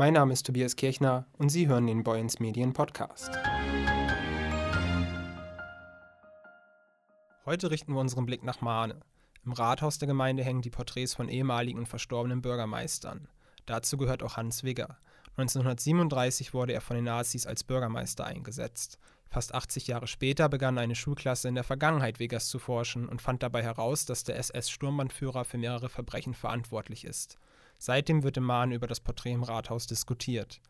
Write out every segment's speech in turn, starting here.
Mein Name ist Tobias Kirchner und Sie hören den Boyens Medien Podcast. Heute richten wir unseren Blick nach Mahne. Im Rathaus der Gemeinde hängen die Porträts von ehemaligen und verstorbenen Bürgermeistern. Dazu gehört auch Hans Wigger. 1937 wurde er von den Nazis als Bürgermeister eingesetzt. Fast 80 Jahre später begann eine Schulklasse in der Vergangenheit Wiggers zu forschen und fand dabei heraus, dass der SS-Sturmbannführer für mehrere Verbrechen verantwortlich ist. Seitdem wird im Mahn über das Porträt im Rathaus diskutiert.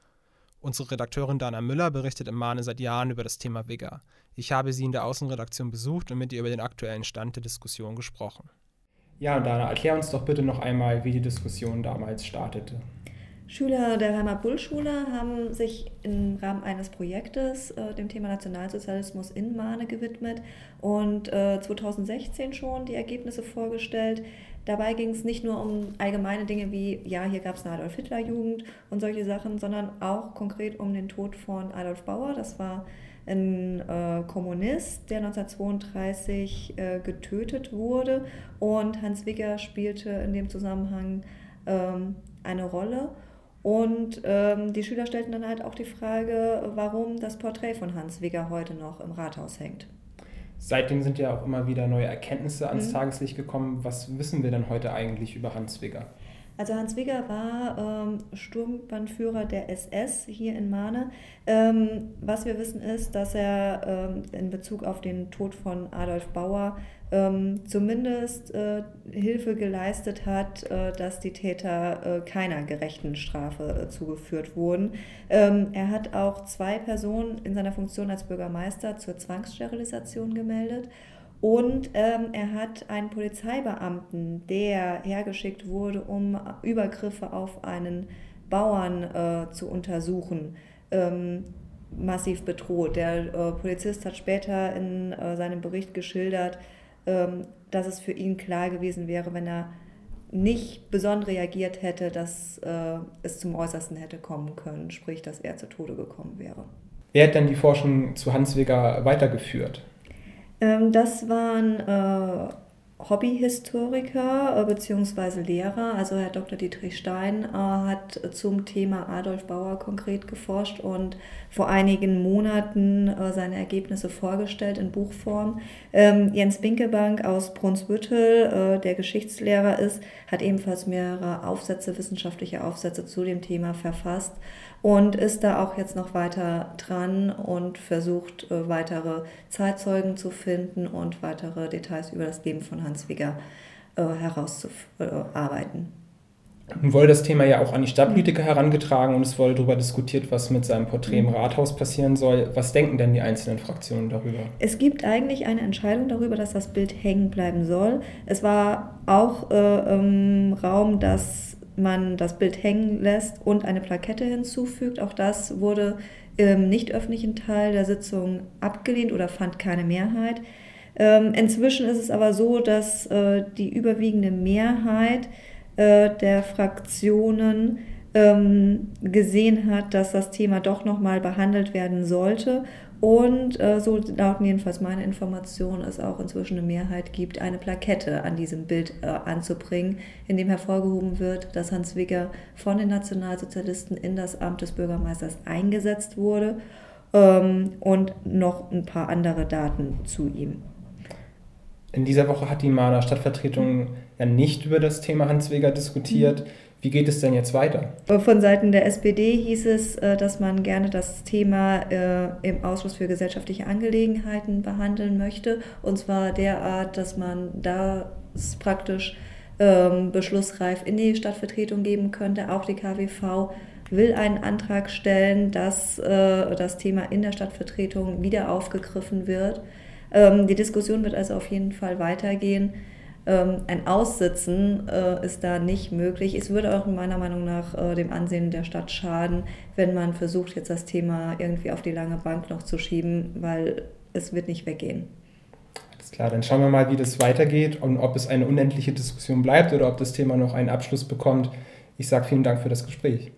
Unsere Redakteurin Dana Müller berichtet im Mahne seit Jahren über das Thema Wigger. Ich habe sie in der Außenredaktion besucht und mit ihr über den aktuellen Stand der Diskussion gesprochen. Ja, Dana, erklär uns doch bitte noch einmal, wie die Diskussion damals startete. Schüler der Heimat-Bull-Schule haben sich im Rahmen eines Projektes äh, dem Thema Nationalsozialismus in Mahne gewidmet und äh, 2016 schon die Ergebnisse vorgestellt. Dabei ging es nicht nur um allgemeine Dinge wie, ja, hier gab es eine Adolf-Hitler-Jugend und solche Sachen, sondern auch konkret um den Tod von Adolf Bauer. Das war ein äh, Kommunist, der 1932 äh, getötet wurde und Hans Wigger spielte in dem Zusammenhang ähm, eine Rolle. Und ähm, die Schüler stellten dann halt auch die Frage, warum das Porträt von Hans Wigger heute noch im Rathaus hängt. Seitdem sind ja auch immer wieder neue Erkenntnisse ans mhm. Tageslicht gekommen. Was wissen wir denn heute eigentlich über Hans Wigger? Also Hans Wigger war ähm, Sturmbannführer der SS hier in Mahne. Ähm, was wir wissen ist, dass er ähm, in Bezug auf den Tod von Adolf Bauer ähm, zumindest äh, Hilfe geleistet hat, äh, dass die Täter äh, keiner gerechten Strafe äh, zugeführt wurden. Ähm, er hat auch zwei Personen in seiner Funktion als Bürgermeister zur Zwangssterilisation gemeldet. Und ähm, er hat einen Polizeibeamten, der hergeschickt wurde, um Übergriffe auf einen Bauern äh, zu untersuchen, ähm, massiv bedroht. Der äh, Polizist hat später in äh, seinem Bericht geschildert, ähm, dass es für ihn klar gewesen wäre, wenn er nicht besonnen reagiert hätte, dass äh, es zum Äußersten hätte kommen können, sprich, dass er zu Tode gekommen wäre. Wer hat denn die Forschung zu Hans Weger weitergeführt? Ähm, das waren äh, Hobbyhistoriker äh, bzw. Lehrer. Also Herr Dr. Dietrich Stein äh, hat zum Thema Adolf Bauer konkret geforscht und vor einigen Monaten äh, seine Ergebnisse vorgestellt in Buchform. Ähm, Jens Binkebank aus Brunsbüttel, der Geschichtslehrer ist, hat ebenfalls mehrere Aufsätze, wissenschaftliche Aufsätze zu dem Thema verfasst und ist da auch jetzt noch weiter dran und versucht weitere Zeitzeugen zu finden und weitere Details über das Leben von Wigger äh, herauszuarbeiten. Nun wurde das Thema ja auch an die Stadtpolitiker herangetragen und es wurde darüber diskutiert, was mit seinem Porträt im mhm. Rathaus passieren soll. Was denken denn die einzelnen Fraktionen darüber? Es gibt eigentlich eine Entscheidung darüber, dass das Bild hängen bleiben soll. Es war auch äh, im Raum, dass man das Bild hängen lässt und eine Plakette hinzufügt. Auch das wurde im nicht öffentlichen Teil der Sitzung abgelehnt oder fand keine Mehrheit. Ähm, inzwischen ist es aber so, dass äh, die überwiegende Mehrheit äh, der Fraktionen ähm, gesehen hat, dass das Thema doch nochmal behandelt werden sollte und äh, so lauten jedenfalls meine Informationen, es auch inzwischen eine Mehrheit gibt, eine Plakette an diesem Bild äh, anzubringen, in dem hervorgehoben wird, dass Hans Wigger von den Nationalsozialisten in das Amt des Bürgermeisters eingesetzt wurde ähm, und noch ein paar andere Daten zu ihm. In dieser Woche hat die Mahner Stadtvertretung ja nicht über das Thema Hans Weger diskutiert. Mhm. Wie geht es denn jetzt weiter? Von Seiten der SPD hieß es, äh, dass man gerne das Thema äh, im Ausschuss für gesellschaftliche Angelegenheiten behandeln möchte. Und zwar derart, dass man das praktisch ähm, beschlussreif in die Stadtvertretung geben könnte. Auch die KWV will einen Antrag stellen, dass äh, das Thema in der Stadtvertretung wieder aufgegriffen wird. Ähm, die Diskussion wird also auf jeden Fall weitergehen. Ähm, ein Aussitzen äh, ist da nicht möglich. Es würde auch meiner Meinung nach äh, dem Ansehen der Stadt schaden, wenn man versucht, jetzt das Thema irgendwie auf die lange Bank noch zu schieben, weil es wird nicht weggehen. Alles klar, dann schauen wir mal, wie das weitergeht und ob es eine unendliche Diskussion bleibt oder ob das Thema noch einen Abschluss bekommt. Ich sage vielen Dank für das Gespräch.